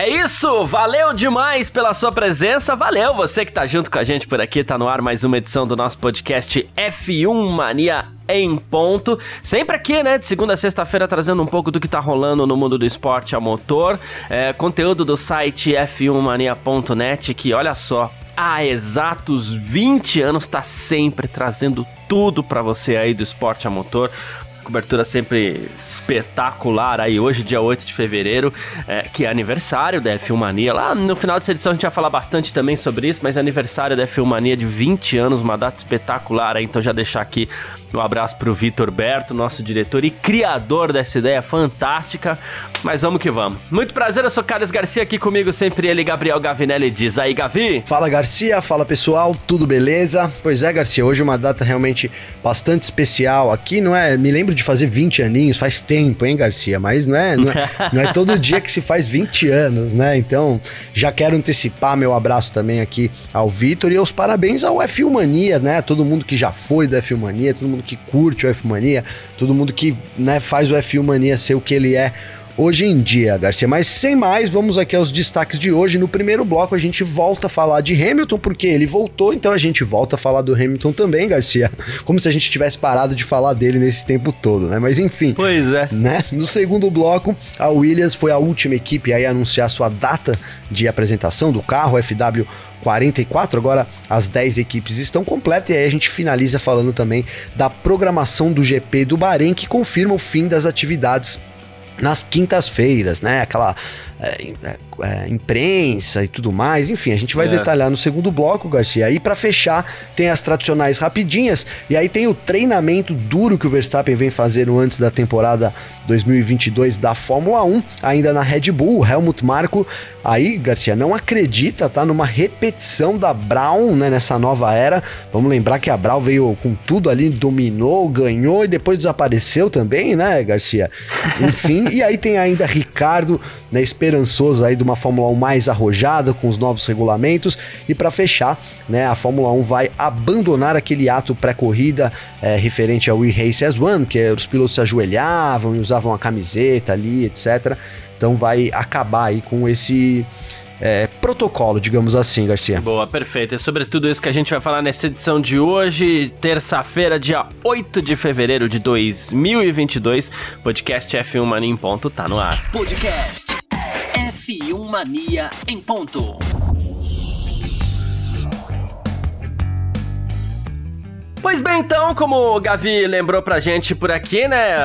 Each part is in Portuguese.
É isso, valeu demais pela sua presença, valeu você que tá junto com a gente por aqui, tá no ar mais uma edição do nosso podcast F1 Mania em ponto. Sempre aqui, né, de segunda a sexta-feira, trazendo um pouco do que tá rolando no mundo do esporte a motor. É, conteúdo do site f1mania.net, que olha só, há exatos 20 anos tá sempre trazendo tudo para você aí do esporte a motor cobertura sempre espetacular aí hoje, dia 8 de fevereiro, é, que é aniversário da F1 Mania. Lá no final dessa edição a gente vai falar bastante também sobre isso, mas é aniversário da F1 Mania de 20 anos, uma data espetacular aí, então já deixar aqui um abraço pro Vitor Berto, nosso diretor e criador dessa ideia fantástica. Mas vamos que vamos. Muito prazer, eu sou Carlos Garcia aqui comigo, sempre ele, Gabriel Gavinelli. Diz aí, Gavi. Fala Garcia, fala pessoal, tudo beleza? Pois é, Garcia, hoje uma data realmente bastante especial aqui, não é? Me lembro de fazer 20 aninhos, faz tempo, hein, Garcia? Mas não é, não é, não é todo dia que se faz 20 anos, né? Então, já quero antecipar meu abraço também aqui ao Vitor e os parabéns ao F1 Mania, né? Todo mundo que já foi do F1 Mania, todo mundo que curte o F1 Mania, todo mundo que né, faz o F1 Mania ser o que ele é hoje em dia, Garcia. Mas sem mais, vamos aqui aos destaques de hoje. No primeiro bloco a gente volta a falar de Hamilton, porque ele voltou, então a gente volta a falar do Hamilton também, Garcia. Como se a gente tivesse parado de falar dele nesse tempo todo, né? Mas enfim. Pois é. Né? No segundo bloco, a Williams foi a última equipe aí a anunciar sua data de apresentação do carro, FW 44. Agora as 10 equipes estão completas e aí a gente finaliza falando também da programação do GP do Bahrein que confirma o fim das atividades nas quintas-feiras, né? Aquela é, é, imprensa e tudo mais. Enfim, a gente vai é. detalhar no segundo bloco, Garcia. Aí para fechar, tem as tradicionais rapidinhas e aí tem o treinamento duro que o Verstappen vem fazendo antes da temporada 2022 da Fórmula 1, ainda na Red Bull. Helmut Marko aí, Garcia, não acredita, tá numa repetição da Brown, né, nessa nova era. Vamos lembrar que a Brown veio com tudo ali, dominou, ganhou e depois desapareceu também, né, Garcia? Enfim, e aí tem ainda Ricardo, né, esperançoso aí de uma Fórmula 1 mais arrojada com os novos regulamentos. E para fechar, né, a Fórmula 1 vai abandonar aquele ato pré-corrida é, referente ao We Race as One, que os pilotos se ajoelhavam e usavam a camiseta ali, etc. Então vai acabar aí com esse é, protocolo, digamos assim, Garcia. Boa, perfeito. É sobre tudo isso que a gente vai falar nessa edição de hoje, terça-feira, dia 8 de fevereiro de 2022. Podcast F1 Mania em ponto tá no ar. Podcast F1 Mania em ponto. Pois bem, então, como o Gavi lembrou pra gente por aqui, né,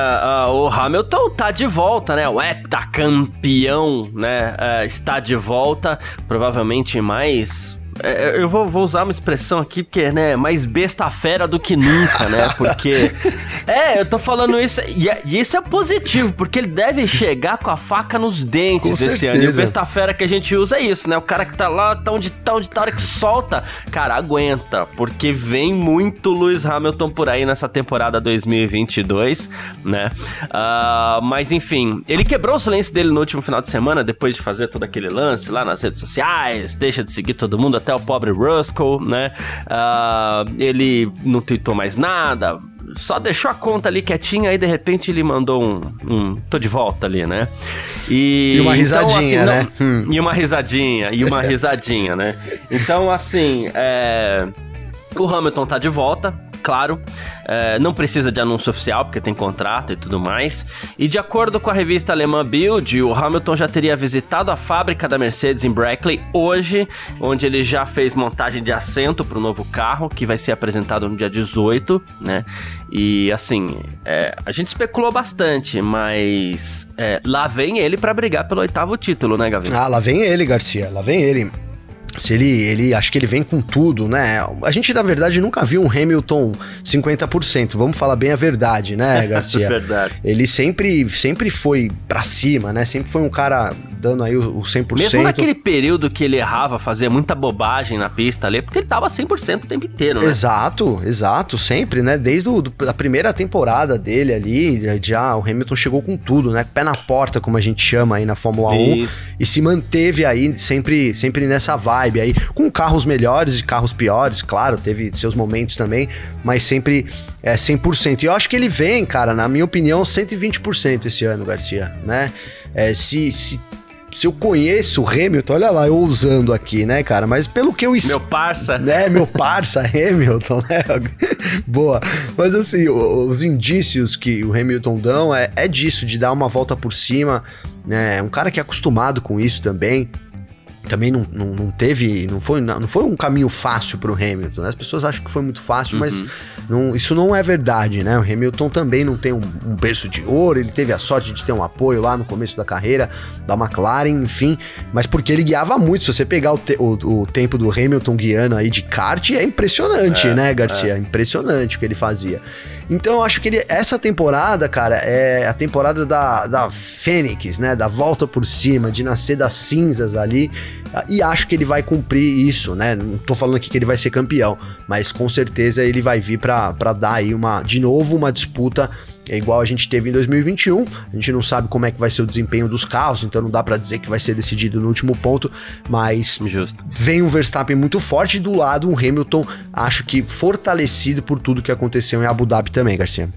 o Hamilton tá de volta, né, o heptacampeão, né, uh, está de volta, provavelmente mais é, é, eu vou, vou, usar uma expressão aqui porque, né, mais besta fera do que nunca, né? Porque. é, eu tô falando isso. E, é, e, isso é positivo, porque ele deve chegar com a faca nos dentes com esse certeza. ano. E o besta fera que a gente usa é isso, né? O cara que tá lá, tá onde tá, onde tá, hora que solta, cara, aguenta. Porque vem muito Lewis Hamilton por aí nessa temporada 2022, né? Uh, mas enfim, ele quebrou o silêncio dele no último final de semana, depois de fazer todo aquele lance lá nas redes sociais, deixa de seguir todo mundo até o pobre Ruskell, né? Uh, ele não tweetou mais nada, só deixou a conta ali quietinha, aí de repente ele mandou um, um tô de volta ali, né? E, e uma risadinha, então, assim, né? Não, hum. E uma risadinha, e uma risadinha, né? Então, assim, é, o Hamilton tá de volta, claro. É, não precisa de anúncio oficial, porque tem contrato e tudo mais. E de acordo com a revista alemã Bild, o Hamilton já teria visitado a fábrica da Mercedes em Brackley hoje, onde ele já fez montagem de assento para o novo carro, que vai ser apresentado no dia 18, né? E assim, é, a gente especulou bastante, mas é, lá vem ele para brigar pelo oitavo título, né, Gavi? Ah, lá vem ele, Garcia, lá vem ele se ele, ele acho que ele vem com tudo, né? A gente na verdade nunca viu um Hamilton 50%, vamos falar bem a verdade, né, Garcia? verdade. Ele sempre sempre foi para cima, né? Sempre foi um cara dando aí o, o 100%. Mesmo naquele período que ele errava, fazia muita bobagem na pista ali, porque ele tava 100% o tempo inteiro, né? Exato, exato, sempre, né? Desde o, do, a primeira temporada dele ali, já o Hamilton chegou com tudo, né? Pé na porta, como a gente chama aí na Fórmula Isso. 1, e se manteve aí sempre, sempre nessa vibe aí, com carros melhores e carros piores, claro, teve seus momentos também, mas sempre é 100%. E eu acho que ele vem, cara, na minha opinião, 120% esse ano, Garcia, né? É, se, se se eu conheço o Hamilton, olha lá, eu usando aqui, né, cara? Mas pelo que eu... Meu parça. Né, meu parça Hamilton, né? Boa. Mas assim, os indícios que o Hamilton dão é, é disso, de dar uma volta por cima, né? Um cara que é acostumado com isso também também não, não, não, teve, não foi, não foi um caminho fácil para o Hamilton. Né? As pessoas acham que foi muito fácil, uhum. mas não, isso não é verdade, né? O Hamilton também não tem um, um, berço de ouro, ele teve a sorte de ter um apoio lá no começo da carreira da McLaren, enfim, mas porque ele guiava muito. Se você pegar o, te, o, o tempo do Hamilton guiando aí de kart, é impressionante, é, né, Garcia? É. Impressionante o que ele fazia. Então eu acho que ele, essa temporada, cara, é a temporada da, da Fênix, né? Da volta por cima, de nascer das cinzas ali. E acho que ele vai cumprir isso, né? Não tô falando aqui que ele vai ser campeão, mas com certeza ele vai vir para dar aí uma, de novo, uma disputa é igual a gente teve em 2021. A gente não sabe como é que vai ser o desempenho dos carros, então não dá para dizer que vai ser decidido no último ponto, mas Justo. vem um Verstappen muito forte e do lado um Hamilton, acho que fortalecido por tudo que aconteceu em Abu Dhabi também, Garcia.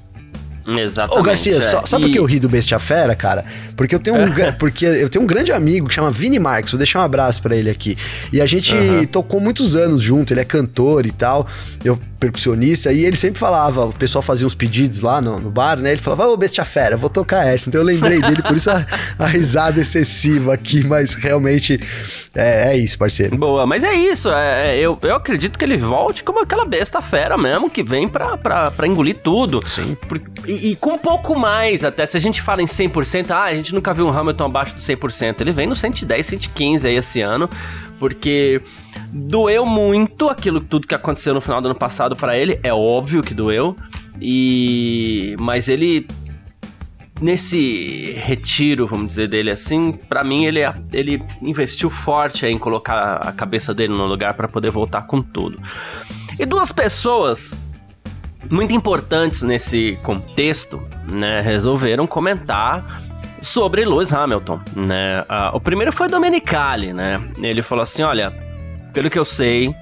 Exatamente. Ô, Garcia, é. só, sabe e... por que eu ri do Bestia Fera, cara? Porque eu tenho um, porque eu tenho um grande amigo que chama Vini Marques, vou deixar um abraço para ele aqui. E a gente uhum. tocou muitos anos junto, ele é cantor e tal. Eu percussionista, e ele sempre falava, o pessoal fazia uns pedidos lá no, no bar, né? Ele falava, ô Bestia Fera, vou tocar essa. Então eu lembrei dele, por isso a, a risada excessiva aqui, mas realmente é, é, isso, parceiro. Boa, mas é isso. É, é, eu, eu acredito que ele volte como aquela besta fera mesmo, que vem pra, pra, pra engolir tudo. Sim. Por, e, e, com um pouco mais até. Se a gente fala em 100%, ah, a gente nunca viu um Hamilton abaixo do 100%. Ele vem no 110, 115 aí esse ano, porque doeu muito aquilo tudo que aconteceu no final do ano passado para ele. É óbvio que doeu. E mas ele nesse retiro, vamos dizer, dele assim, para mim ele, ele investiu forte em colocar a cabeça dele no lugar para poder voltar com tudo. E duas pessoas muito importantes nesse contexto, né, resolveram comentar sobre Lewis Hamilton, né? Uh, o primeiro foi Domenicali, né? Ele falou assim, olha, pelo que eu sei,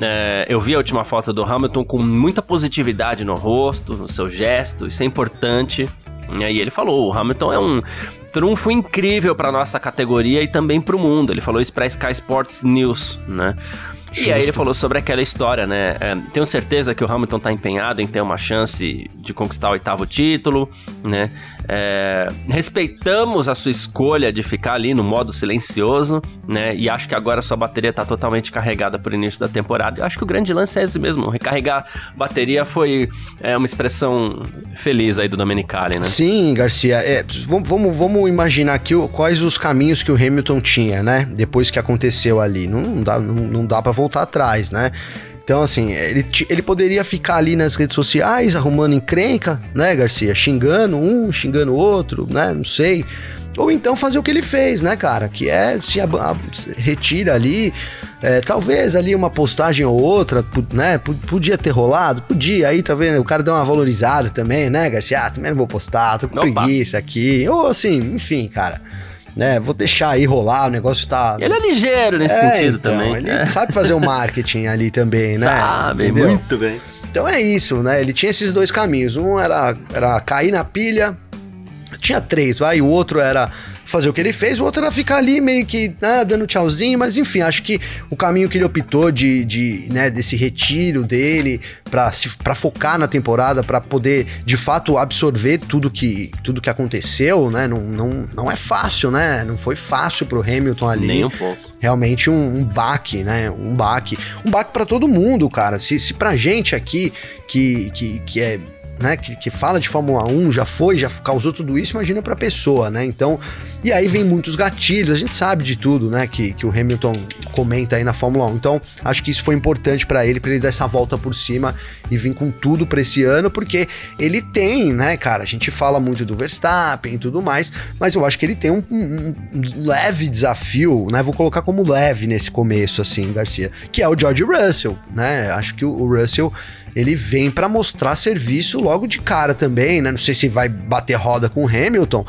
é, eu vi a última foto do Hamilton com muita positividade no rosto, no seu gesto, isso é importante. E aí ele falou: o Hamilton é um trunfo incrível para nossa categoria e também para o mundo. Ele falou isso para Sky Sports News, né? E aí ele falou sobre aquela história, né? É, tenho certeza que o Hamilton tá empenhado em ter uma chance de conquistar o oitavo título, né? É, respeitamos a sua escolha de ficar ali no modo silencioso, né? E acho que agora sua bateria tá totalmente carregada pro início da temporada. Eu acho que o grande lance é esse mesmo. Recarregar bateria foi é, uma expressão feliz aí do Domenicali, né? Sim, Garcia. É, vamos, vamos imaginar aqui quais os caminhos que o Hamilton tinha, né? Depois que aconteceu ali. Não dá, não, não dá para voltar atrás, né? Então, assim, ele, ele poderia ficar ali nas redes sociais arrumando encrenca, né, Garcia? Xingando um, xingando o outro, né? Não sei. Ou então fazer o que ele fez, né, cara? Que é se a, a, retira ali. É, talvez ali uma postagem ou outra, né? Podia ter rolado, podia. Aí, tá vendo? O cara deu uma valorizada também, né, Garcia? Ah, também não vou postar, tô com Opa. preguiça aqui. Ou assim, enfim, cara né? Vou deixar aí rolar, o negócio tá. Ele é ligeiro nesse é, sentido então, também. Ele é. sabe fazer o marketing ali também, né? Sabe, Entendeu? muito bem. Então é isso, né? Ele tinha esses dois caminhos. Um era, era cair na pilha. Tinha três, vai. O outro era fazer o que ele fez, o outro era ficar ali meio que né, dando tchauzinho, mas enfim, acho que o caminho que ele optou de, de né, desse retiro dele para focar na temporada, para poder de fato absorver tudo que, tudo que aconteceu, né? Não, não, não é fácil, né? Não foi fácil pro Hamilton ali. Nem um pouco. Realmente um, um baque, né? Um baque. Um baque para todo mundo, cara. Se, se pra gente aqui, que, que, que é né, que, que fala de Fórmula 1, já foi, já causou tudo isso, imagina pra pessoa, né? Então, e aí vem muitos gatilhos, a gente sabe de tudo, né, que, que o Hamilton comenta aí na Fórmula 1. Então, acho que isso foi importante para ele, para ele dar essa volta por cima e vir com tudo para esse ano, porque ele tem, né, cara, a gente fala muito do Verstappen e tudo mais, mas eu acho que ele tem um, um, um leve desafio, né, vou colocar como leve nesse começo, assim, Garcia, que é o George Russell, né? Acho que o, o Russell ele vem para mostrar serviço logo de cara também, né? Não sei se vai bater roda com o Hamilton,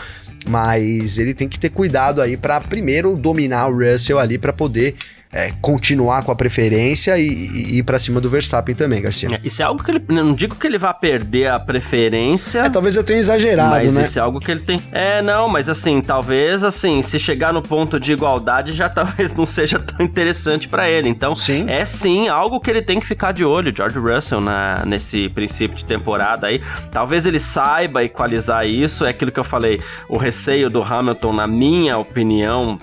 mas ele tem que ter cuidado aí para primeiro dominar o Russell ali para poder é, continuar com a preferência e, e ir para cima do Verstappen também, Garcia. É, isso é algo que ele. Não digo que ele vá perder a preferência. É, talvez eu tenha exagerado, mas né? Isso é algo que ele tem. É, não, mas assim, talvez assim, se chegar no ponto de igualdade, já talvez não seja tão interessante para ele. Então, sim. é sim algo que ele tem que ficar de olho, George Russell, na, nesse princípio de temporada aí. Talvez ele saiba equalizar isso. É aquilo que eu falei. O receio do Hamilton, na minha opinião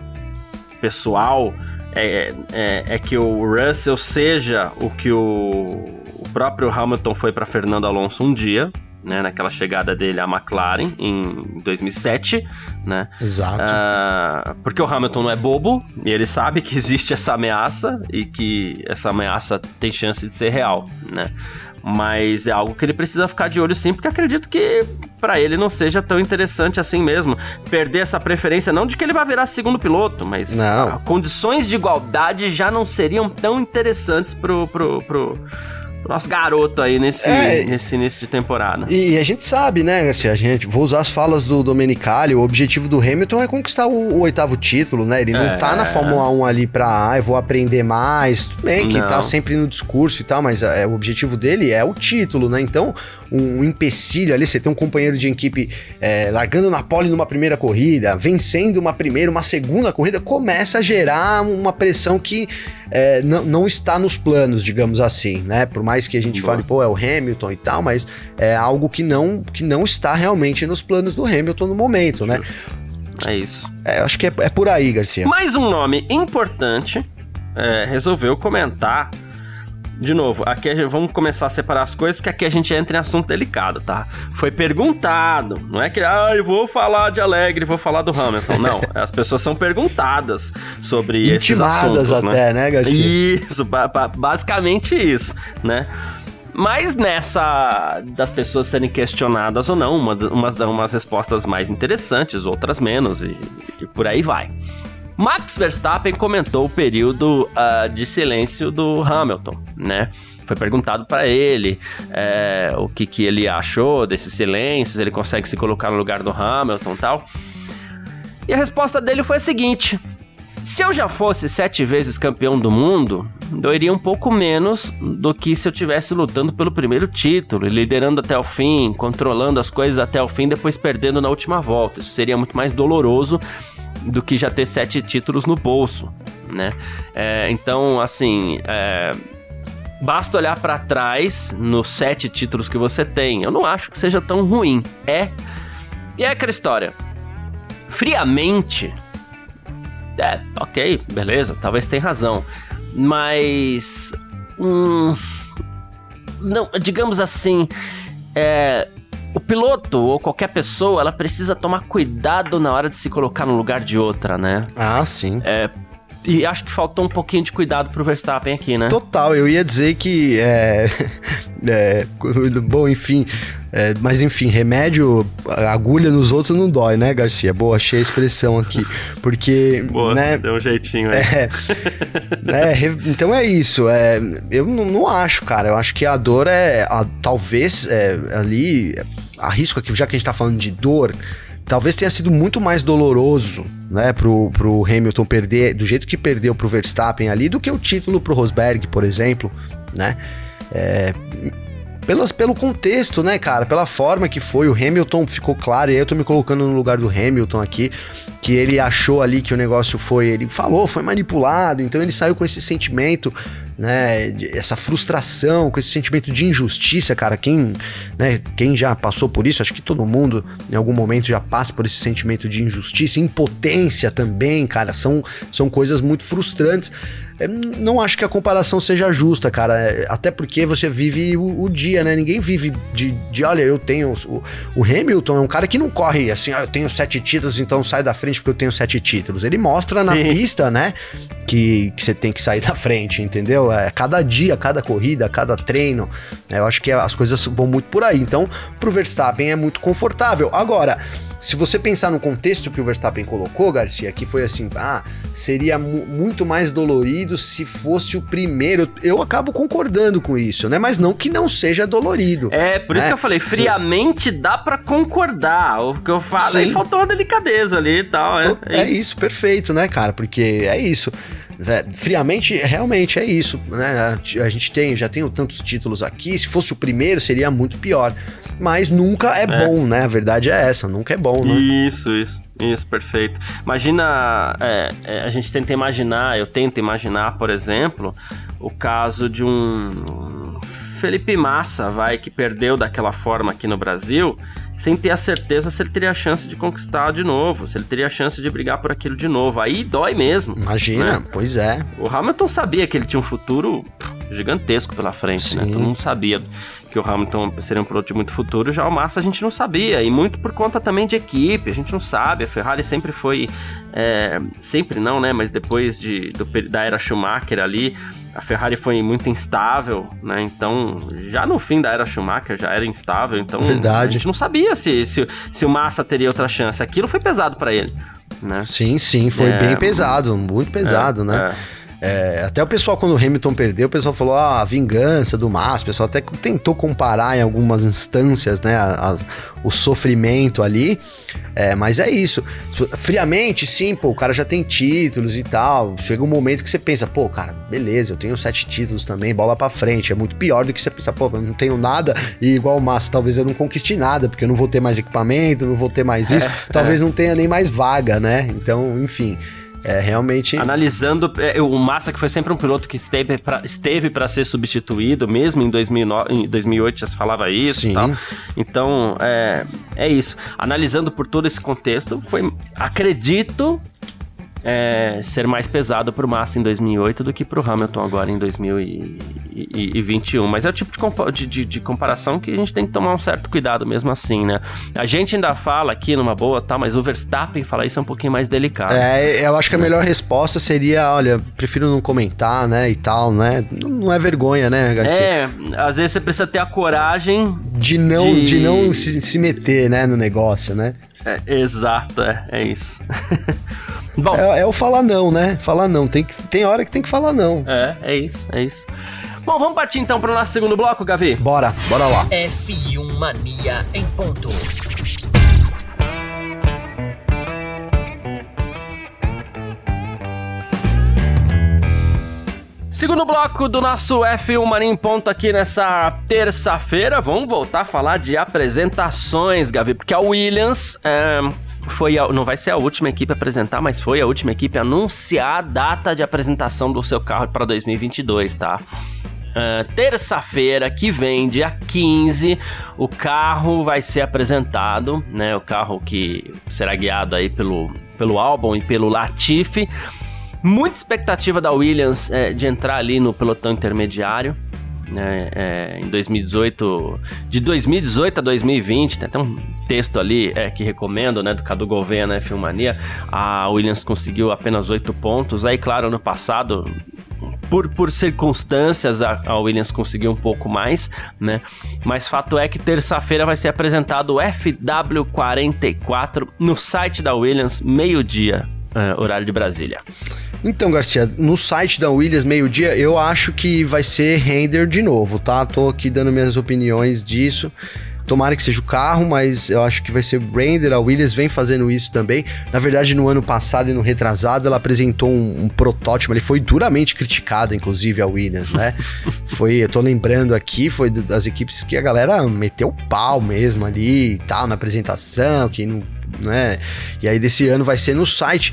pessoal é, é, é, que o Russell seja o que o, o próprio Hamilton foi para Fernando Alonso um dia, né, naquela chegada dele à McLaren em 2007, né? Exato. Uh, porque o Hamilton não é bobo e ele sabe que existe essa ameaça e que essa ameaça tem chance de ser real, né? Mas é algo que ele precisa ficar de olho sim, porque acredito que para ele não seja tão interessante assim mesmo. Perder essa preferência, não de que ele vai virar segundo piloto, mas não. condições de igualdade já não seriam tão interessantes pro, pro, pro nosso garoto aí nesse, é, nesse início de temporada. E, e, a gente sabe, né, Garcia? A gente, vou usar as falas do Domenicali, o objetivo do Hamilton é conquistar o, o oitavo título, né? Ele é. não tá na Fórmula 1 ali pra, ah, eu vou aprender mais, tudo bem que tá não. tá sempre no discurso e tal, mas é, o objetivo dele é o título, né? Então, um, empecilho ali, você tem um companheiro de equipe é, largando na pole numa primeira corrida, vencendo uma primeira, uma segunda corrida, começa a gerar uma pressão que é, não, não está nos planos, digamos assim, né? Por mais que a gente Boa. fale, pô, é o Hamilton e tal, mas é algo que não, que não está realmente nos planos do Hamilton no momento, né? É isso. É, acho que é, é, por aí, Garcia. Mais um nome importante é, resolveu comentar de novo, aqui gente, vamos começar a separar as coisas, porque aqui a gente entra em assunto delicado, tá? Foi perguntado, não é que, ah, eu vou falar de Alegre, vou falar do Hamilton. Não, as pessoas são perguntadas sobre esses assuntos, até, né, né Garcia? Isso, basicamente isso, né? Mas nessa das pessoas serem questionadas ou não, uma, umas dão umas respostas mais interessantes, outras menos, e, e por aí vai. Max Verstappen comentou o período uh, de silêncio do Hamilton, né? Foi perguntado para ele é, o que, que ele achou desses silêncios, ele consegue se colocar no lugar do Hamilton e tal. E a resposta dele foi a seguinte: se eu já fosse sete vezes campeão do mundo, doeria um pouco menos do que se eu tivesse lutando pelo primeiro título, liderando até o fim, controlando as coisas até o fim, depois perdendo na última volta. Isso seria muito mais doloroso do que já ter sete títulos no bolso, né? É, então, assim, é, basta olhar para trás nos sete títulos que você tem. Eu não acho que seja tão ruim. É. E é aquela história. Friamente. É, ok, beleza, talvez tenha razão. Mas. Hum, não, digamos assim. É, o piloto ou qualquer pessoa, ela precisa tomar cuidado na hora de se colocar no lugar de outra, né? Ah, sim. É, e acho que faltou um pouquinho de cuidado pro Verstappen aqui, né? Total, eu ia dizer que. É, é, bom, enfim. É, mas enfim, remédio, agulha nos outros não dói, né, Garcia? Boa, achei a expressão aqui. Porque. Boa, né, deu um jeitinho aí. É, é, então é isso. É, eu não, não, acho, cara. Eu acho que a dor é. A, talvez é, ali. Arrisco aqui, já que a gente tá falando de dor talvez tenha sido muito mais doloroso, né, pro, pro Hamilton perder do jeito que perdeu pro Verstappen ali do que o título pro Rosberg, por exemplo, né? É, pelas, pelo contexto, né, cara? Pela forma que foi, o Hamilton ficou claro, e aí eu tô me colocando no lugar do Hamilton aqui, que ele achou ali que o negócio foi. Ele falou, foi manipulado, então ele saiu com esse sentimento né, essa frustração, com esse sentimento de injustiça, cara, quem, né, quem já passou por isso, acho que todo mundo em algum momento já passa por esse sentimento de injustiça, impotência também, cara, são, são coisas muito frustrantes. É, não acho que a comparação seja justa, cara. É, até porque você vive o, o, dia, né? Ninguém vive de, de olha, eu tenho. O, o, Hamilton é um cara que não corre assim, ah, eu tenho sete títulos, então sai da frente porque eu tenho sete títulos. Ele mostra na pista, né? Que, que você tem que sair da frente, entendeu? É cada dia, cada corrida, cada treino. Né? Eu acho que as coisas vão muito por aí. Então, pro Verstappen é muito confortável. Agora. Se você pensar no contexto que o Verstappen colocou, Garcia, que foi assim, ah, seria mu muito mais dolorido se fosse o primeiro. Eu acabo concordando com isso, né? Mas não que não seja dolorido. É, por né? isso que eu falei, friamente Sim. dá para concordar. O que eu falo, aí faltou uma delicadeza ali e tal. É, é, é isso, perfeito, né, cara? Porque é isso. É, friamente, realmente é isso, né? A gente tem, já tem tantos títulos aqui. Se fosse o primeiro, seria muito pior mas nunca é, é, bom, né? A verdade é essa, nunca é bom, né? Isso, isso. Isso, perfeito. Imagina, é, é, a gente tenta imaginar, eu tento imaginar, por exemplo, o caso de um Felipe Massa, vai, que perdeu daquela forma aqui no Brasil, sem ter a certeza se ele teria a chance de conquistar de novo, se ele teria a chance de brigar por aquilo de novo. Aí dói mesmo. Imagina, né? pois é. O Hamilton sabia que ele tinha um futuro gigantesco pela frente? Sim. né? Todo mundo sabia que o Hamilton seria um piloto de muito futuro, já o Massa a gente não sabia, e muito por conta também de equipe, a gente não sabe, a Ferrari sempre foi, é, sempre não, né, mas depois de, do, da era Schumacher ali, a Ferrari foi muito instável, né, então já no fim da era Schumacher já era instável, então Verdade. a gente não sabia se, se, se o Massa teria outra chance, aquilo foi pesado para ele, né. Sim, sim, foi é, bem pesado, muito pesado, é, né. É. É, até o pessoal, quando o Hamilton perdeu, o pessoal falou, ah, a vingança do Massa, o pessoal até tentou comparar em algumas instâncias, né, as, o sofrimento ali, é, mas é isso. Friamente, sim, pô, o cara já tem títulos e tal, chega um momento que você pensa, pô, cara, beleza, eu tenho sete títulos também, bola pra frente, é muito pior do que você pensar, pô, eu não tenho nada, e igual o Massa, talvez eu não conquiste nada, porque eu não vou ter mais equipamento, não vou ter mais isso, é, talvez é. não tenha nem mais vaga, né, então, enfim... É realmente. Analisando, é, o Massa, que foi sempre um piloto que esteve para esteve ser substituído, mesmo em, 2009, em 2008 já se falava isso Sim. e tal. Então, é, é isso. Analisando por todo esse contexto, foi, acredito é, ser mais pesado pro Massa em 2008 do que pro Hamilton agora em 2021. Mas é o tipo de, de, de, comparação que a gente tem que tomar um certo cuidado mesmo assim, né? A gente ainda fala aqui numa boa, tá? Mas o Verstappen falar isso é um pouquinho mais delicado. É, eu acho que a melhor resposta seria, olha, prefiro não comentar, né, e tal, né? Não é vergonha, né, Garcia? É, às vezes você precisa ter a coragem de não, de... de não se, se meter, né, no negócio, né? É, exato, é, é isso. Bom. É, é, o falar não, né? Falar não. Tem, que, tem hora que tem que falar não. É, é isso, é isso. Bom, vamos partir então para o nosso segundo bloco, Gavi? Bora, bora lá. F1 Mania em ponto. Segundo bloco do nosso F1 Mania em ponto aqui nessa terça-feira, vamos voltar a falar de apresentações, Gavi, porque a Williams é, foi a, não vai ser a última equipe a apresentar, mas foi a última equipe a anunciar a data de apresentação do seu carro para 2022, tá? Uh, Terça-feira que vem, dia 15, o carro vai ser apresentado, né? O carro que será guiado aí pelo, pelo álbum e pelo Latifi. Muita expectativa da Williams é, de entrar ali no pelotão intermediário né, é, em 2018, de 2018 a 2020, tem até um texto ali é, que recomendo, né, do Cadu Gouveia na né, Filmania, a Williams conseguiu apenas 8 pontos, aí claro, ano passado por, por circunstâncias, a, a, Williams conseguiu um pouco mais, né? Mas fato é que terça-feira vai ser apresentado o FW44 no site da Williams, meio-dia, é, horário de Brasília. Então, Garcia, no site da Williams, meio-dia, eu acho que vai ser render de novo, tá? Tô aqui dando minhas opiniões disso. Tomara que seja o carro, mas eu acho que vai ser render. A Williams vem fazendo isso também. Na verdade, no ano passado e no retrasado, ela apresentou um, um protótipo. Ele foi duramente criticado, inclusive, a Williams, né? foi, eu tô lembrando aqui, foi das equipes que a galera meteu o pau mesmo ali e tal, na apresentação, que não. Né? E aí, desse ano vai ser no site.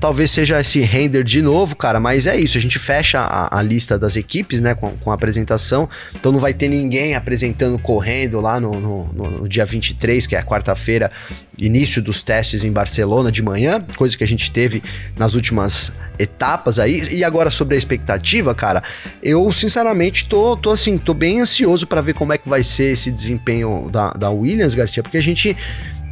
Talvez seja esse render de novo, cara, mas é isso, a gente fecha a, a lista das equipes, né, com, com, a apresentação, então não vai ter ninguém apresentando correndo lá no, no, no, no dia 23, que é a quarta-feira, início dos testes em Barcelona de manhã, coisa que a gente teve nas últimas etapas aí. E agora sobre a expectativa, cara, eu sinceramente tô, tô assim, tô bem ansioso para ver como é que vai ser esse desempenho da, da Williams, Garcia, porque a gente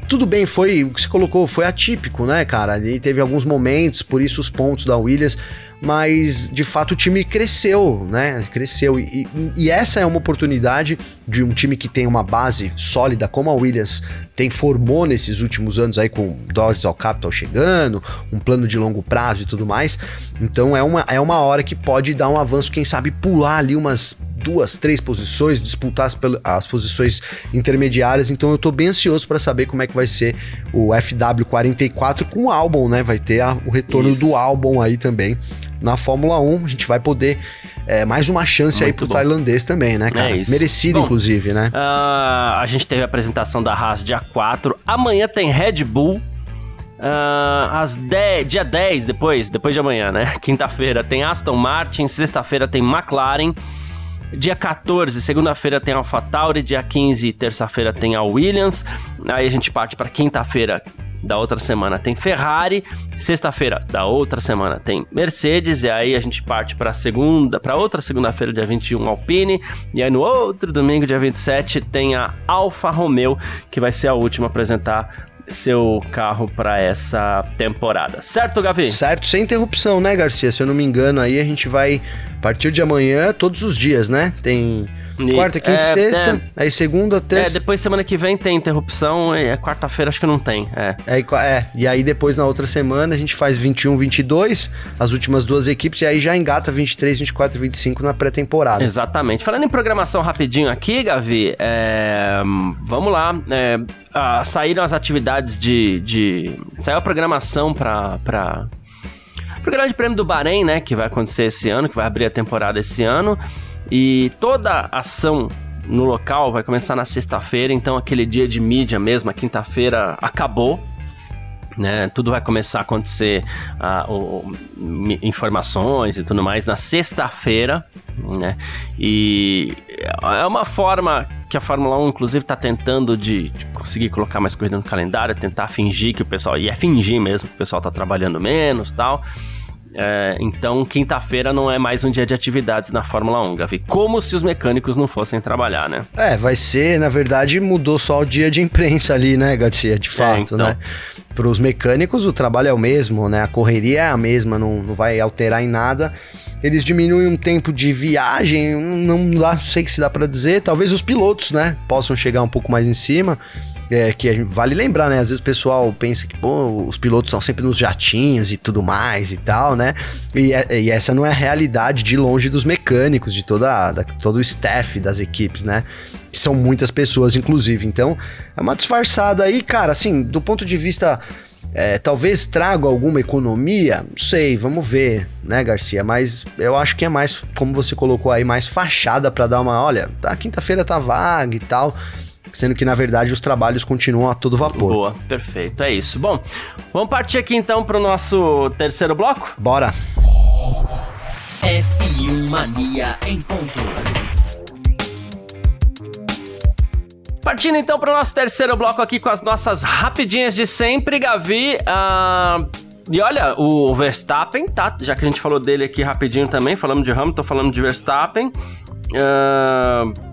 tudo bem, foi o que você colocou, foi atípico, né, cara? E teve alguns momentos, por isso os pontos da Williams, mas de fato o time cresceu, né? Cresceu. E, e, essa é uma oportunidade de um time que tem uma base sólida, como a Williams tem formou nesses últimos anos aí com Dodge ao Capital chegando, um plano de longo prazo e tudo mais. Então é uma, é uma hora que pode dar um avanço, quem sabe pular ali umas duas, três posições, disputar as, as posições intermediárias. Então eu tô bem ansioso para saber como é que vai ser o FW44 com o álbum, né? Vai ter a, o retorno Isso. do álbum aí também na Fórmula 1. A gente vai poder é, mais uma chance Muito aí pro bom. tailandês também, né, cara? É Merecido, bom, inclusive, né? Uh, a gente teve a apresentação da Haas dia 4. Amanhã tem Red Bull. Uh, às 10, dia 10, depois, depois de amanhã, né? Quinta-feira tem Aston Martin, sexta-feira tem McLaren, Dia 14, segunda-feira, tem AlphaTauri. Dia 15, terça-feira, tem a Williams. Aí a gente parte para quinta-feira da outra semana tem Ferrari, sexta-feira da outra semana tem Mercedes e aí a gente parte para segunda, para outra segunda-feira dia 21 Alpine e aí no outro domingo dia 27 tem a Alfa Romeo, que vai ser a última a apresentar seu carro para essa temporada. Certo, Gavi? Certo, sem interrupção, né, Garcia? Se eu não me engano, aí a gente vai partir de amanhã todos os dias, né? Tem Quarta, quinta, é, sexta, é, aí segunda, terça. É, depois semana que vem tem interrupção, é quarta-feira acho que não tem. É. É, é. E aí depois na outra semana a gente faz 21, 22, as últimas duas equipes, e aí já engata 23, 24 e 25 na pré-temporada. Exatamente. Falando em programação rapidinho aqui, Gavi, é, vamos lá. É, ah, saíram as atividades de, de. Saiu a programação para. Pra... Pro Grande Prêmio do Bahrein, né? Que vai acontecer esse ano, que vai abrir a temporada esse ano. E toda ação no local vai começar na sexta-feira, então aquele dia de mídia mesmo, a quinta-feira acabou. Né, tudo vai começar a acontecer, uh, o, informações e tudo mais na sexta-feira, né? E é uma forma que a Fórmula 1, inclusive, está tentando de, de, conseguir colocar mais corrida no calendário, tentar fingir que o pessoal, e é fingir mesmo, que o pessoal está trabalhando menos tal. É, então, quinta-feira não é mais um dia de atividades na Fórmula 1, Gavi. Como se os mecânicos não fossem trabalhar, né? É, vai ser, na verdade, mudou só o dia de imprensa ali, né, Garcia? De é, fato, é, então. né? Para os mecânicos, o trabalho é o mesmo, né? A correria é a mesma, não, não vai alterar em nada. Eles diminuem um tempo de viagem, não dá, não sei se dá para dizer. Talvez os pilotos, né, possam chegar um pouco mais em cima. É, que vale lembrar, né? Às vezes o pessoal pensa que, pô, os pilotos estão sempre nos jatinhos e tudo mais e tal, né? E, é, e essa não é a realidade de longe dos mecânicos, de toda da, todo o staff das equipes, né? Que são muitas pessoas, inclusive. Então, é uma disfarçada aí, cara, assim, do ponto de vista. É, talvez traga alguma economia, não sei, vamos ver, né, Garcia? Mas eu acho que é mais, como você colocou aí, mais fachada para dar uma, olha, a quinta-feira tá vaga e tal sendo que na verdade os trabalhos continuam a todo vapor. Boa, perfeito, é isso. Bom, vamos partir aqui então para o nosso terceiro bloco? Bora! F1 Mania em ponto. Partindo então para o nosso terceiro bloco aqui com as nossas rapidinhas de sempre, Gavi. Uh, e olha, o Verstappen tá, já que a gente falou dele aqui rapidinho também, falamos de Hamilton, falamos de Verstappen. Uh,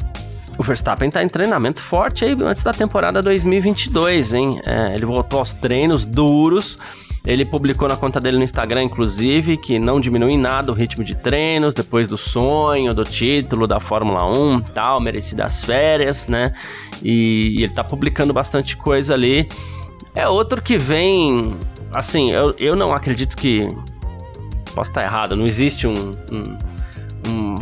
o Verstappen tá em treinamento forte aí antes da temporada 2022, hein? É, ele voltou aos treinos duros. Ele publicou na conta dele no Instagram, inclusive, que não diminui em nada o ritmo de treinos depois do sonho, do título da Fórmula 1 tal, merecidas férias, né? E, e ele tá publicando bastante coisa ali. É outro que vem. Assim, eu, eu não acredito que. Posso estar errado, não existe um, um um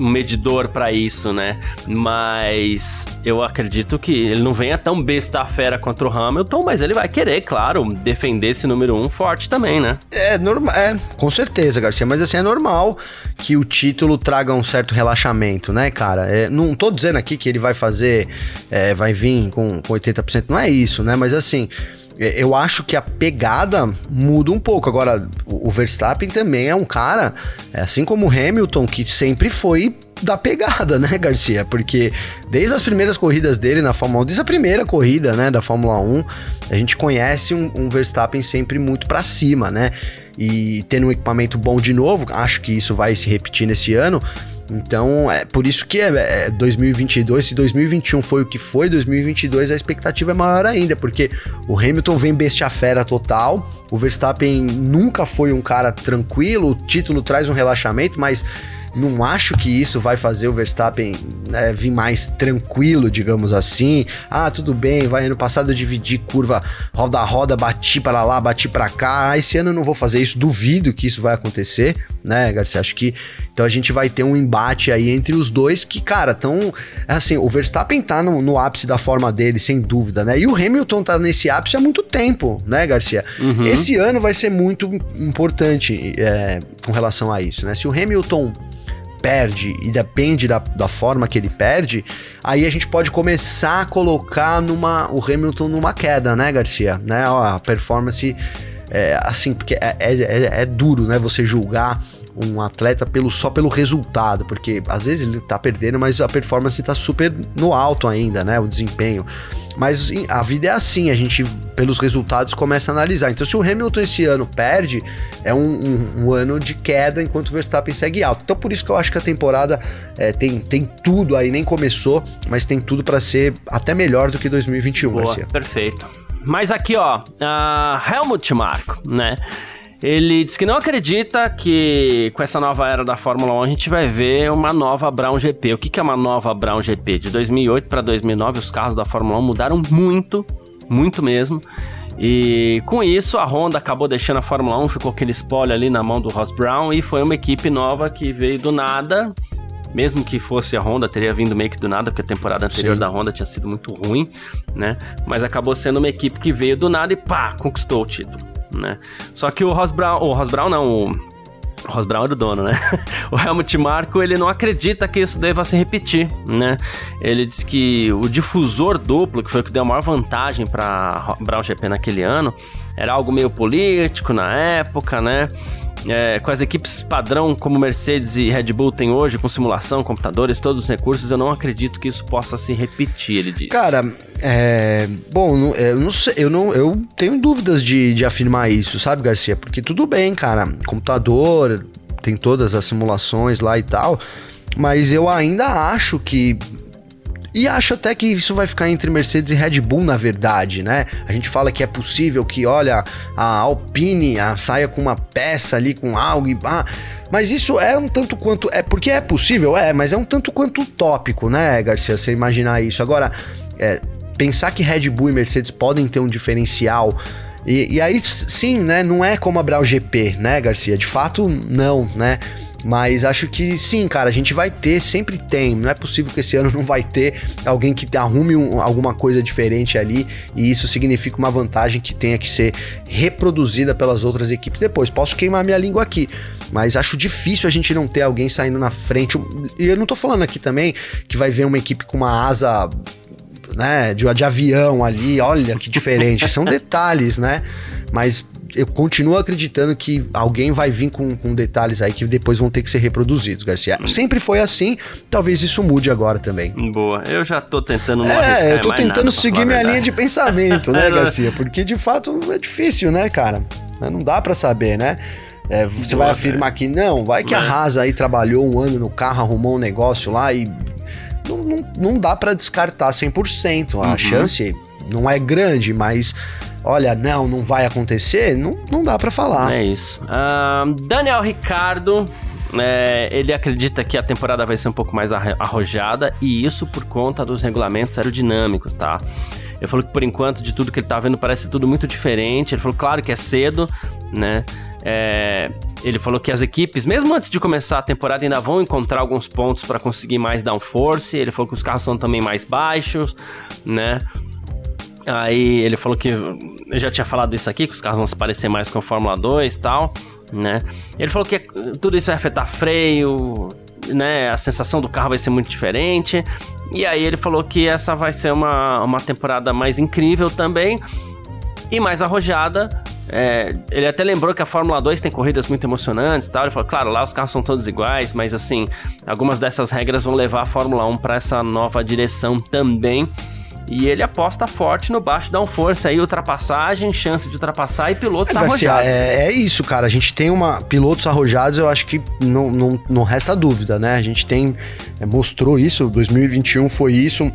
medidor para isso, né? Mas eu acredito que ele não venha tão besta a fera contra o Hamilton, mas ele vai querer, claro, defender esse número um forte também, né? É normal, é, com certeza, Garcia, mas assim, é normal que o título traga um certo relaxamento, né, cara? É, não tô dizendo aqui que ele vai fazer, é, vai vir com, com 80%, não é isso, né? Mas assim, eu acho que a pegada muda um pouco. Agora, o Verstappen também é um cara, é assim como o Hamilton, que sempre foi da pegada, né, Garcia? Porque desde as primeiras corridas dele na Fórmula 1, desde a primeira corrida, né, da Fórmula 1, a gente conhece um, um Verstappen sempre muito para cima, né? E tendo um equipamento bom de novo, acho que isso vai se repetir nesse ano. Então, é por isso que é, é 2022, se 2021 foi o que foi, 2022 a expectativa é maior ainda, porque o Hamilton vem bestia fera total, o Verstappen nunca foi um cara tranquilo, o título traz um relaxamento, mas não acho que isso vai fazer o Verstappen né, vir mais tranquilo, digamos assim. Ah, tudo bem, vai ano passado eu dividi curva roda a roda, bati para lá, bati para cá. Ah, esse ano eu não vou fazer isso, duvido que isso vai acontecer, né, Garcia? Acho que então a gente vai ter um embate aí entre os dois que, cara, tão assim, o Verstappen tá no, no ápice da forma dele, sem dúvida, né? E o Hamilton tá nesse ápice há muito tempo, né, Garcia? Uhum. Esse ano vai ser muito importante é, com relação a isso, né? Se o Hamilton perde e depende da, da forma que ele perde, aí a gente pode começar a colocar numa, o Hamilton numa queda, né, Garcia? Né? Ó, a performance, é, assim, porque é, é, é, é duro, né, você julgar um atleta pelo, só pelo resultado, porque às vezes ele tá perdendo, mas a performance tá super no alto ainda, né? O desempenho. Mas a vida é assim, a gente, pelos resultados, começa a analisar. Então, se o Hamilton esse ano perde, é um, um, um ano de queda enquanto o Verstappen segue alto. Então, por isso que eu acho que a temporada é, tem, tem tudo aí, nem começou, mas tem tudo para ser até melhor do que 2021, Boa, Garcia. Perfeito. Mas aqui, ó, uh, Helmut Marko, né? Ele diz que não acredita que com essa nova era da Fórmula 1 a gente vai ver uma nova Brown GP. O que é uma nova Brown GP? De 2008 para 2009 os carros da Fórmula 1 mudaram muito, muito mesmo. E com isso a Honda acabou deixando a Fórmula 1, ficou aquele spoiler ali na mão do Ross Brown e foi uma equipe nova que veio do nada. Mesmo que fosse a Honda, teria vindo meio que do nada, porque a temporada anterior Sim. da Honda tinha sido muito ruim, né? Mas acabou sendo uma equipe que veio do nada e pá, conquistou o título né? Só que o Ross Brown, o Ross Brown não, o Ross Brown era o dono, né? o Helmut Marko, ele não acredita que isso deva se repetir, né? Ele diz que o difusor duplo, que foi o que deu a maior vantagem para Brown GP naquele ano, era algo meio político na época, né? É, com as equipes padrão como Mercedes e Red Bull tem hoje, com simulação, computadores, todos os recursos, eu não acredito que isso possa se repetir, ele diz. Cara, é, bom, eu não sei, eu não, eu tenho dúvidas de, de afirmar isso, sabe, Garcia? Porque tudo bem, cara, computador tem todas as simulações lá e tal, mas eu ainda acho que e acho até que isso vai ficar entre Mercedes e Red Bull, na verdade, né? A gente fala que é possível que, olha, a Alpine a, saia com uma peça ali, com algo e. Ah, mas isso é um tanto quanto. É porque é possível, é, mas é um tanto quanto utópico, né, Garcia? Você imaginar isso. Agora, é, pensar que Red Bull e Mercedes podem ter um diferencial. E, e aí, sim, né? Não é como a Brau GP, né, Garcia? De fato, não, né? Mas acho que sim, cara, a gente vai ter, sempre tem. Não é possível que esse ano não vai ter alguém que arrume um, alguma coisa diferente ali e isso significa uma vantagem que tenha que ser reproduzida pelas outras equipes depois. Posso queimar minha língua aqui, mas acho difícil a gente não ter alguém saindo na frente. E eu não tô falando aqui também que vai ver uma equipe com uma asa né, de, de avião ali, olha que diferente. São detalhes, né? Mas eu continuo acreditando que alguém vai vir com, com detalhes aí que depois vão ter que ser reproduzidos, Garcia. Hum. Sempre foi assim, talvez isso mude agora também. Boa, eu já tô tentando não É, eu tô tentando seguir minha linha de pensamento, né, Garcia? Porque de fato é difícil, né, cara? Não dá para saber, né? É, você Boa, vai afirmar que não, vai que a Rasa aí trabalhou um ano no carro, arrumou um negócio lá e não, não, não dá para descartar 100%. A uhum. chance não é grande, mas olha, não, não vai acontecer, não, não dá para falar. É isso. Daniel Ricardo. É, ele acredita que a temporada vai ser um pouco mais arrojada e isso por conta dos regulamentos aerodinâmicos, tá? Ele falou que por enquanto, de tudo que ele tá vendo, parece tudo muito diferente. Ele falou, claro que é cedo, né? É, ele falou que as equipes, mesmo antes de começar a temporada, ainda vão encontrar alguns pontos para conseguir mais downforce. Ele falou que os carros são também mais baixos, né? Aí ele falou que eu já tinha falado isso aqui, que os carros vão se parecer mais com a Fórmula 2 e tal, né? Ele falou que tudo isso vai afetar freio, né? A sensação do carro vai ser muito diferente. E aí ele falou que essa vai ser uma, uma temporada mais incrível também. e mais arrojada. É, ele até lembrou que a Fórmula 2 tem corridas muito emocionantes e tal. Ele falou, claro, lá os carros são todos iguais, mas assim, algumas dessas regras vão levar a Fórmula 1 para essa nova direção também. E ele aposta forte no baixo downforce aí, ultrapassagem, chance de ultrapassar e pilotos é, arrojados. É, é, isso, cara. A gente tem uma. Pilotos arrojados, eu acho que não, não, não resta dúvida, né? A gente tem. É, mostrou isso, 2021 foi isso.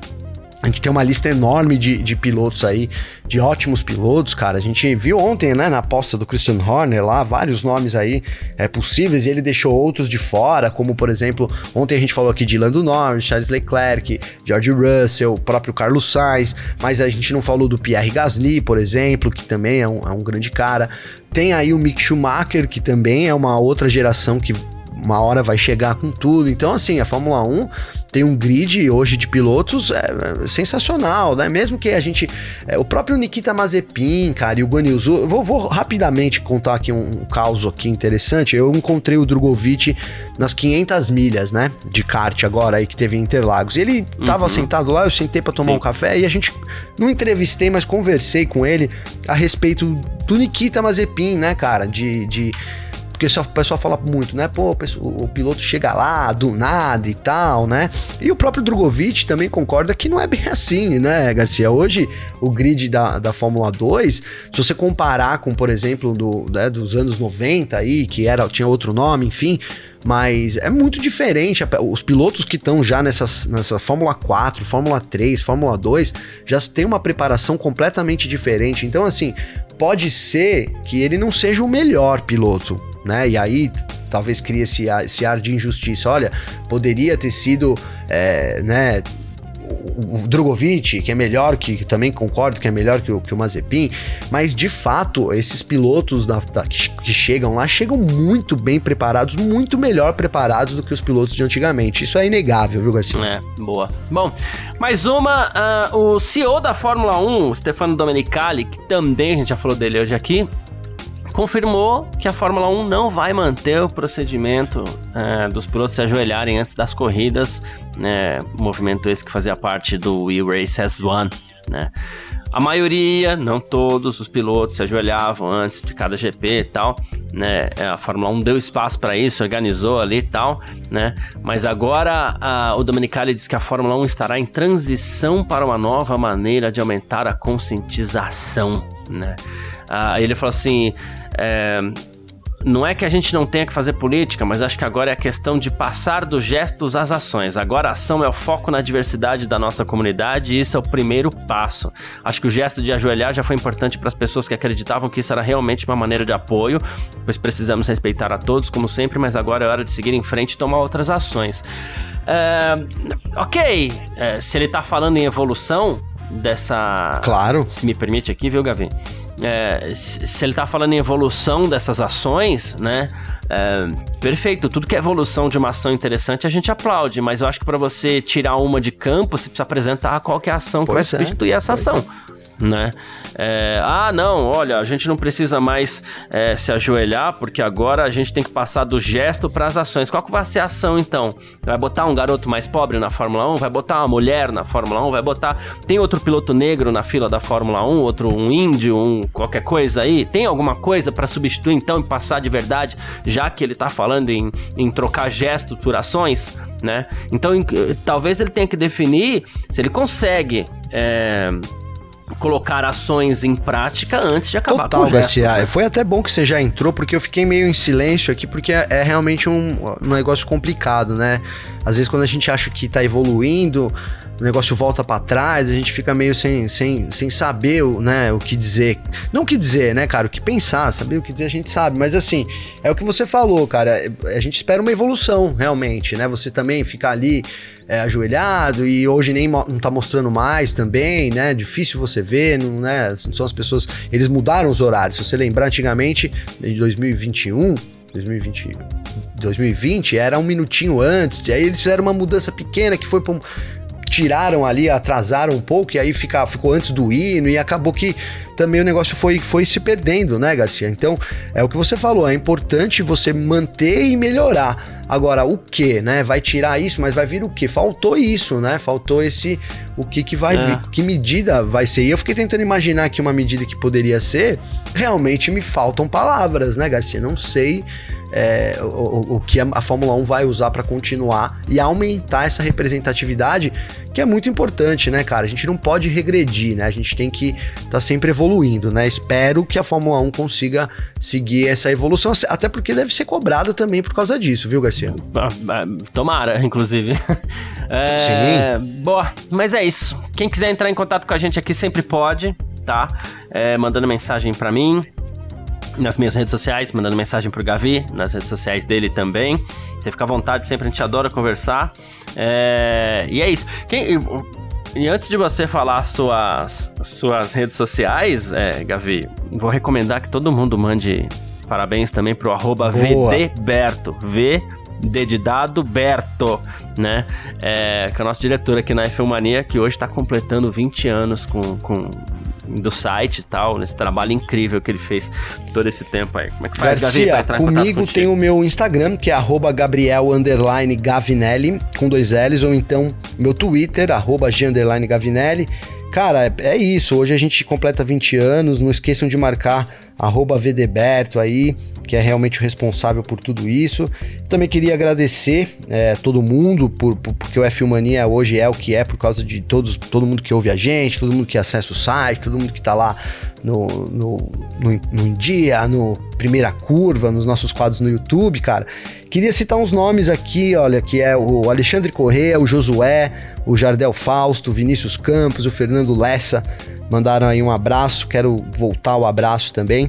A gente tem uma lista enorme de, de pilotos aí, de ótimos pilotos, cara. A gente viu ontem, né, na aposta do Christian Horner lá, vários nomes aí é, possíveis, e ele deixou outros de fora, como por exemplo, ontem a gente falou aqui de Lando Norris, Charles Leclerc, George Russell, o próprio Carlos Sainz, mas a gente não falou do Pierre Gasly, por exemplo, que também é um, é um grande cara. Tem aí o Mick Schumacher, que também é uma outra geração que uma hora vai chegar com tudo. Então, assim, a Fórmula 1 tem um grid hoje de pilotos é, é, sensacional, né? Mesmo que a gente. É, o próprio Nikita Mazepin, cara, e o Guanilzu. Eu vou, vou, rapidamente contar aqui um, um caos aqui interessante. Eu encontrei o Drogovic nas 500 milhas, né? De kart agora aí que teve em Interlagos. Ele tava uhum. sentado lá, eu sentei para tomar Sim. um café e a gente não entrevistei, mas conversei com ele a respeito do Nikita Mazepin, né, cara? De. de porque o pessoal fala muito, né? Pô, o piloto chega lá do nada e tal, né? E o próprio Drogovic também concorda que não é bem assim, né, Garcia? Hoje, o grid da, da Fórmula 2, se você comparar com, por exemplo, do, né, dos anos 90 aí, que era, tinha outro nome, enfim, mas é muito diferente. Os pilotos que estão já nessas, nessa Fórmula 4, Fórmula 3, Fórmula 2, já tem uma preparação completamente diferente. Então, assim, pode ser que ele não seja o melhor piloto, né? E aí talvez crie esse, esse ar de injustiça. Olha, poderia ter sido, é, né? O Drogovic, que é melhor, que, que, também concordo que é melhor que o, que o Mazepin, mas de fato, esses pilotos da, da, que, que, chegam lá chegam muito bem preparados, muito melhor preparados do que os pilotos de antigamente. Isso é inegável, viu, Garcia? É, boa. Bom, mais uma, uh, o CEO da Fórmula 1, Stefano Domenicali, que também a gente já falou dele hoje aqui, confirmou que a Fórmula 1 não vai manter o procedimento é, dos pilotos se ajoelharem antes das corridas, né, movimento esse que fazia parte do We Race as One, né. A maioria, não todos os pilotos se ajoelhavam antes de cada GP e tal, né? É, a Fórmula 1 deu espaço para isso, organizou ali e tal, né? Mas agora a, o Domenicali diz que a Fórmula 1 estará em transição para uma nova maneira de aumentar a conscientização, né? Ah, ele falou assim: é, não é que a gente não tenha que fazer política, mas acho que agora é a questão de passar dos gestos às ações. Agora a ação é o foco na diversidade da nossa comunidade e isso é o primeiro passo. Acho que o gesto de ajoelhar já foi importante para as pessoas que acreditavam que isso era realmente uma maneira de apoio, pois precisamos respeitar a todos, como sempre, mas agora é hora de seguir em frente e tomar outras ações. É, ok, é, se ele está falando em evolução dessa. Claro. Se me permite aqui, viu, Gavi? É, se ele tá falando em evolução dessas ações, né? É, perfeito, tudo que é evolução de uma ação interessante a gente aplaude, mas eu acho que para você tirar uma de campo, você precisa apresentar qual é a ação pois que vai é, substituir essa ação. É né? É, ah, não, olha, a gente não precisa mais é, se ajoelhar porque agora a gente tem que passar do gesto para as ações. Qual que vai ser a ação então? Vai botar um garoto mais pobre na Fórmula 1? Vai botar uma mulher na Fórmula 1? Vai botar. Tem outro piloto negro na fila da Fórmula 1? Outro, um índio, um qualquer coisa aí? Tem alguma coisa para substituir então e passar de verdade, já que ele tá falando em, em trocar gestos por ações? Né? Então, em, talvez ele tenha que definir se ele consegue. É, colocar ações em prática antes de acabar Total, com o gesto, Garcia. Né? Foi até bom que você já entrou, porque eu fiquei meio em silêncio aqui, porque é, é realmente um, um, negócio complicado, né? Às vezes quando a gente acha que tá evoluindo, o negócio volta para trás, a gente fica meio sem, sem, sem saber o, né, o que dizer. Não o que dizer, né, cara? O que pensar, saber o que dizer a gente sabe. Mas assim, é o que você falou, cara. A gente espera uma evolução, realmente, né? Você também ficar ali é, ajoelhado e hoje nem não tá mostrando mais também, né? Difícil você ver, não, né? São as pessoas. Eles mudaram os horários. Se você lembrar, antigamente, em 2021, 2020, 2020 era um minutinho antes. Aí eles fizeram uma mudança pequena que foi para um tiraram ali, atrasaram um pouco, e aí fica, ficou antes do hino, e acabou que também o negócio foi, foi se perdendo, né, Garcia? Então, é o que você falou, é importante você manter e melhorar. Agora, o que, né? Vai tirar isso, mas vai vir o que? Faltou isso, né? Faltou esse. O que que vai é. vir? Que medida vai ser? E eu fiquei tentando imaginar que uma medida que poderia ser. Realmente me faltam palavras, né, Garcia? Não sei é, o, o, que a, a Fórmula 1 vai usar para continuar e aumentar essa representatividade, que é muito importante, né, cara? A gente não pode regredir, né? A gente tem que estar tá sempre evoluindo, né? Espero que a Fórmula 1 consiga seguir essa evolução, até porque deve ser cobrada também por causa disso, viu, Garcia? Ah, ah, tomara, inclusive. É, Sim. Boa, mas é isso. Quem quiser entrar em contato com a gente aqui sempre pode, tá? É, mandando mensagem para mim, nas minhas redes sociais, mandando mensagem pro Gavi, nas redes sociais dele também. Você fica à vontade, sempre a gente adora conversar. É... E é isso. Quem... E antes de você falar suas, suas redes sociais, é, Gavi, vou recomendar que todo mundo mande parabéns também pro arroba VDBerto. V dado Berto, né? É, que é o nosso diretor aqui na F1 Mania, que hoje está completando 20 anos com, com do site e tal, nesse trabalho incrível que ele fez todo esse tempo aí. Como é que faz, Garcia, Gavi, pra comigo tem o meu Instagram, que é arroba Gabriel Gavinelli, com dois L's, ou então meu Twitter, arroba G Gavinelli. Cara, é, é isso. Hoje a gente completa 20 anos. Não esqueçam de marcar VDberto aí, que é realmente o responsável por tudo isso. Também queria agradecer é, todo mundo, por, por, porque o F1 Mania hoje é o que é, por causa de todos, todo mundo que ouve a gente, todo mundo que acessa o site, todo mundo que tá lá no, no, no, no Dia, no Primeira Curva, nos nossos quadros no YouTube, cara. Queria citar uns nomes aqui, olha, que é o Alexandre Correa, o Josué, o Jardel Fausto, o Vinícius Campos, o Fernando Lessa, mandaram aí um abraço, quero voltar o abraço também.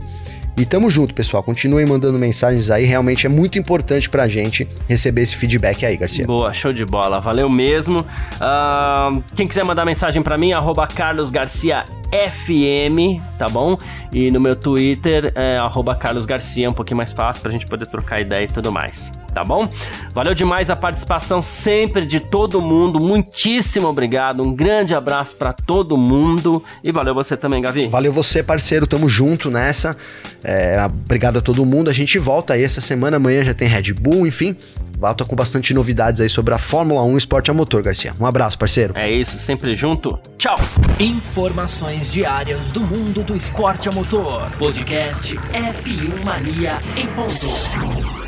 E tamo junto, pessoal. Continuem mandando mensagens aí. Realmente é muito importante pra gente receber esse feedback aí, Garcia. Boa, show de bola. Valeu mesmo. Uh, quem quiser mandar mensagem para mim, arroba Carlos Garcia FM, tá bom? E no meu Twitter é Carlos Garcia, um pouquinho mais fácil pra gente poder trocar ideia e tudo mais, tá bom? Valeu demais a participação sempre de todo mundo. Muitíssimo obrigado. Um grande abraço para todo mundo e valeu você também, Gavi. Valeu você, parceiro. Tamo junto nessa. É, obrigado a todo mundo. A gente volta aí essa semana. Amanhã já tem Red Bull, enfim. Volta com bastante novidades aí sobre a Fórmula 1 Esporte a Motor, Garcia. Um abraço, parceiro. É isso, sempre junto. Tchau. Informações diárias do mundo do esporte a motor. Podcast F1 Mania em ponto.